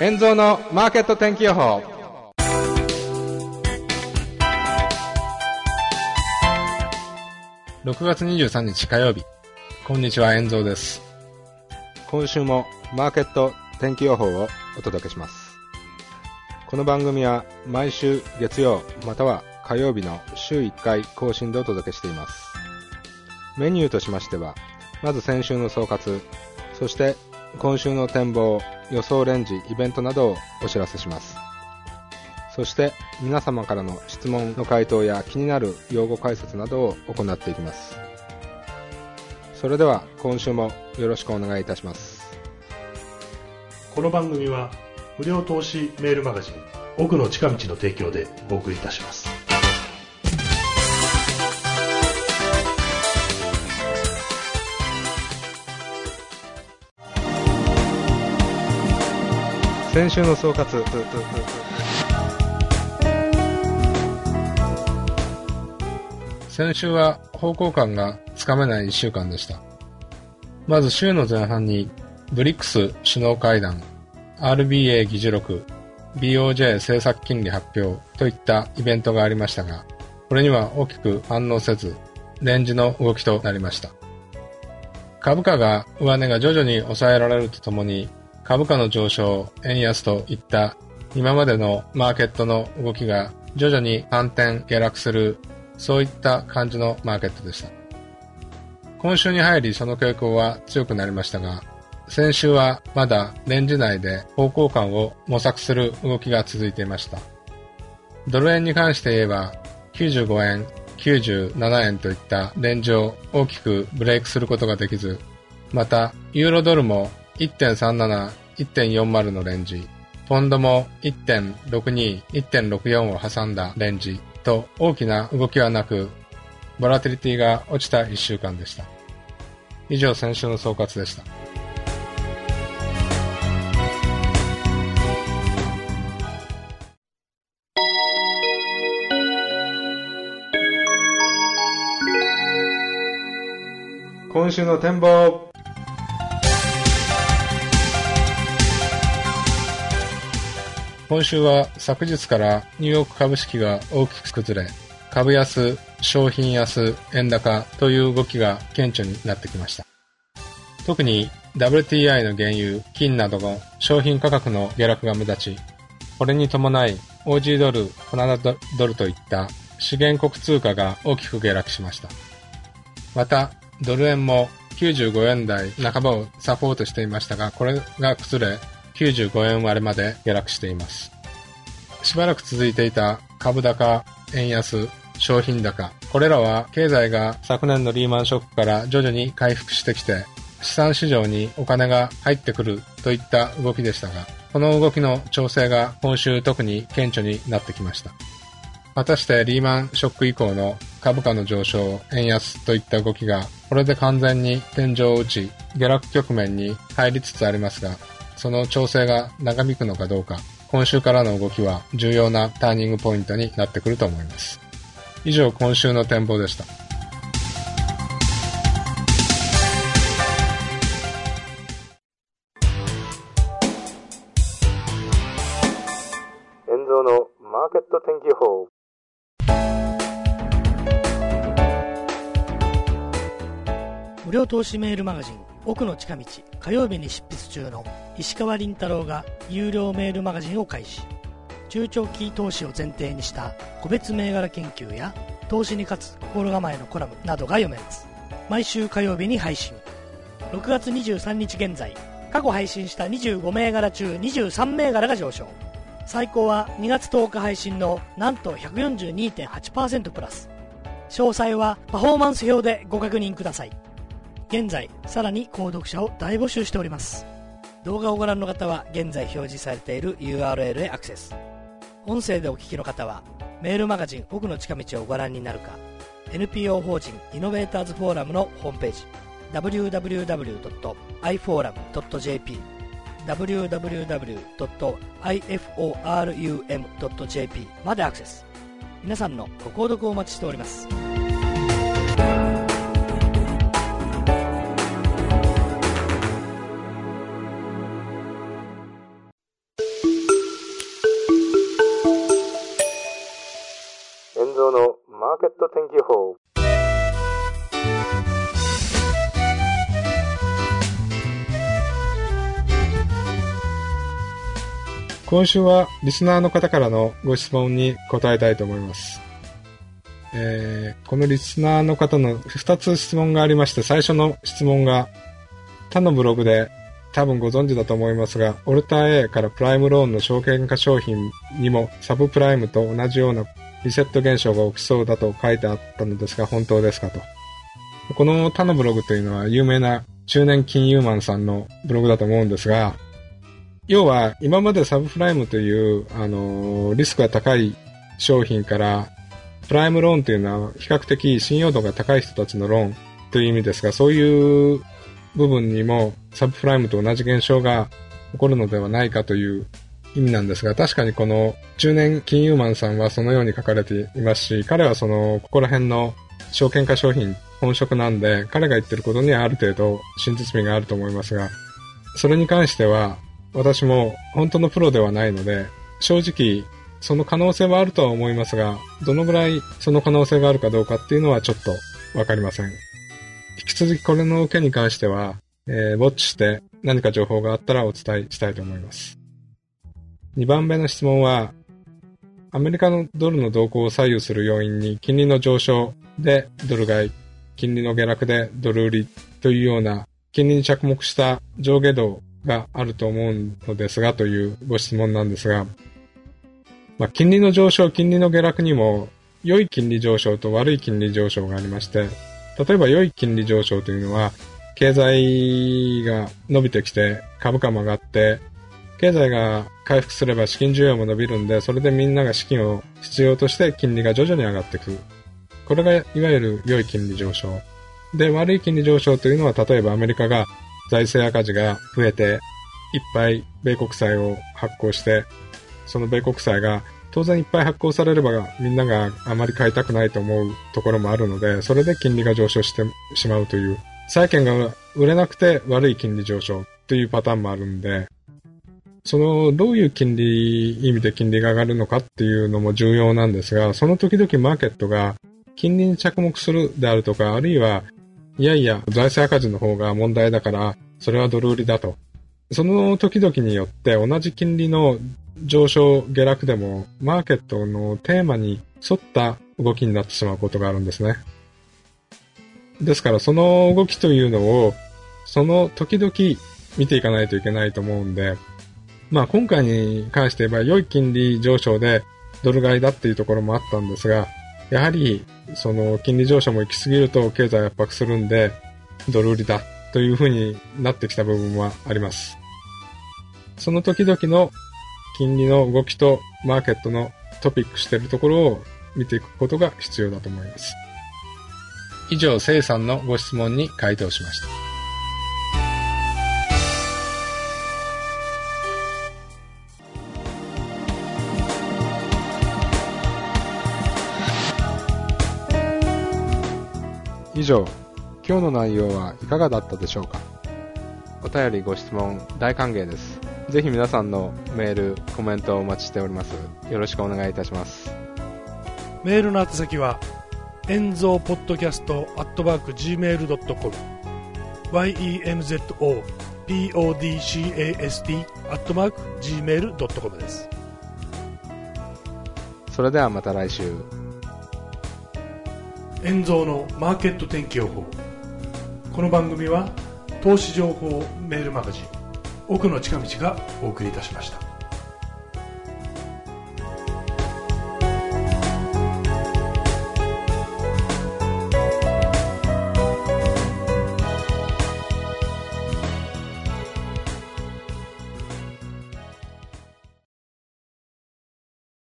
円蔵のマーケット天気予報。6月23日火曜日。こんにちは円蔵です。今週もマーケット天気予報をお届けします。この番組は毎週月曜または火曜日の週1回更新でお届けしています。メニューとしましてはまず先週の総括そして今週の展望予想レンジイベントなどをお知らせします。そして皆様からの質問の回答や気になる用語解説などを行っていきます。それでは今週もよろしくお願いいたします。この番組は無料投資メールマガジン奥の近道の提供でお送りいたします先週の総括。先週は方向感がつかめない1週間でした。まず週の前半にブリックス首脳会談 RBA 議事録 BOJ 政策金利発表といったイベントがありましたがこれには大きく反応せずレンジの動きとなりました。株価が上値が徐々に抑えられるとともに株価の上昇、円安といった今までのマーケットの動きが徐々に反転、下落する、そういった感じのマーケットでした。今週に入りその傾向は強くなりましたが、先週はまだレンジ内で方向感を模索する動きが続いていました。ドル円に関して言えば、95円、97円といったレンジを大きくブレイクすることができず、また、ユーロドルも1.37、1.40のレンジ、ポンドも1.62、1.64を挟んだレンジと大きな動きはなく、ボラティリティが落ちた1週間でした。以上、先週の総括でした。今週の展望今週は昨日からニューヨーク株式が大きく崩れ、株安、商品安、円高という動きが顕著になってきました。特に WTI の原油、金などの商品価格の下落が目立ち、これに伴い OG ドル、カナダドルといった資源国通貨が大きく下落しました。また、ドル円も95円台半ばをサポートしていましたが、これが崩れ、95円割れまで下落しています。しばらく続いていた株高、円安、商品高。これらは経済が昨年のリーマンショックから徐々に回復してきて、資産市場にお金が入ってくるといった動きでしたが、この動きの調整が今週特に顕著になってきました。果たしてリーマンショック以降の株価の上昇、円安といった動きが、これで完全に天井を打ち、下落局面に入りつつありますが、その調整が長引くのかどうか、今週からの動きは重要なターニングポイントになってくると思います。以上、今週の展望でした。無料投資メールマガジン奥の近道火曜日に執筆中の石川倫太郎が有料メールマガジンを開始。中長期投資を前提にした個別銘柄研究や投資に勝つ心構えのコラムなどが読めます。毎週火曜日に配信。6月23日現在過去配信した25銘柄中23銘柄が上昇。最高は2月10日配信のなんと142.8%プラス。詳細はパフォーマンス表でご確認ください。現在さらに購読者を大募集しております。動画をご覧の方は現在表示されている URL へアクセス。音声でお聞きの方はメールマガジン奥の近道をご覧になるか NPO 法人イノベーターズフォーラムのホームページ www.iforum.jp www.iforum.jp までアクセス。皆さんのご購読をお待ちしております。の天気予報。今週はリスナーの方からのご質問に答えたいと思います。えー、このリスナーの方の2つ質問がありまして、最初の質問が、他のブログで多分ご存知だと思いますが、オルター A からプライムローンの証券化商品にもサブプライムと同じようなリセット現象が起きそうだと書いてあったのですが、本当ですかと。この他のブログというのは有名な中年金融マンさんのブログだと思うんですが、要は今までサブプライムという、あのーリスクが高い商品から、プライムローンというのは比較的信用度が高い人たちのローンという意味ですが、そういう部分にもサブプライムと同じ現象が起こるのではないかという意味なんですが、確かにこの中年金融マンさんはそのように書かれていますし、彼はその、ここら辺の証券化商品本職なんで、彼が言ってることにはある程度真実味があると思いますが、それに関しては、私も本当のプロではないので、正直、その可能性はあるとは思いますが、どのぐらいその可能性があるかどうかっていうのはちょっとわかりません。引き続きこれの件に関しては、えーウォッチして何か情報があったらお伝えしたいと思います。2番目の質問は、アメリカのドルの動向を左右する要因に金利の上昇でドル買い、金利の下落でドル売りというような金利に着目した上下動があると思うのですがというご質問なんですが、まあ、金利の上昇、金利の下落にも良い金利上昇と悪い金利上昇がありまして、例えば良い金利上昇というのは経済が伸びてきて株価も上がって経済が回復すれば資金需要も伸びるんで、それでみんなが資金を必要として金利が徐々に上がっていく。これがいわゆる良い金利上昇。で、悪い金利上昇というのは、例えばアメリカが財政赤字が増えて、いっぱい米国債を発行して、その米国債が当然いっぱい発行されればみんながあまり買いたくないと思うところもあるので、それで金利が上昇してしまうという、債券が売れなくて悪い金利上昇というパターンもあるんで、その、どういう金利、意味で金利が上がるのかっていうのも重要なんですが、その時々マーケットが金利に着目するであるとか、あるいは、いやいや、財政赤字の方が問題だから、それはドル売りだと。その時々によって同じ金利の上昇、下落でも、マーケットのテーマに沿った動きになってしまうことがあるんですね。ですから、その動きというのを、その時々見ていかないといけないと思うんで、まあ今回に関して言えば良い金利上昇でドル買いだっていうところもあったんですが、やはりその金利上昇も行き過ぎると経済圧迫するんでドル売りだというふうになってきた部分はあります。その時々の金利の動きとマーケットのトピックしているところを見ていくことが必要だと思います。以上、せいさんのご質問に回答しました。以上、今日の内容はいかがだったでしょうか？お便りご質問大歓迎です。ぜひ皆さんのメール、コメントをお待ちしております。よろしくお願いいたします。メールの宛先は、演奏ポッドキャストアットマーク Gmail.com yenzo podcast アットマーク Gmail.com です。それではまた来週。円蔵のマーケット天気予報。この番組は投資情報メールマガジン奥の近道がお送りいたしました。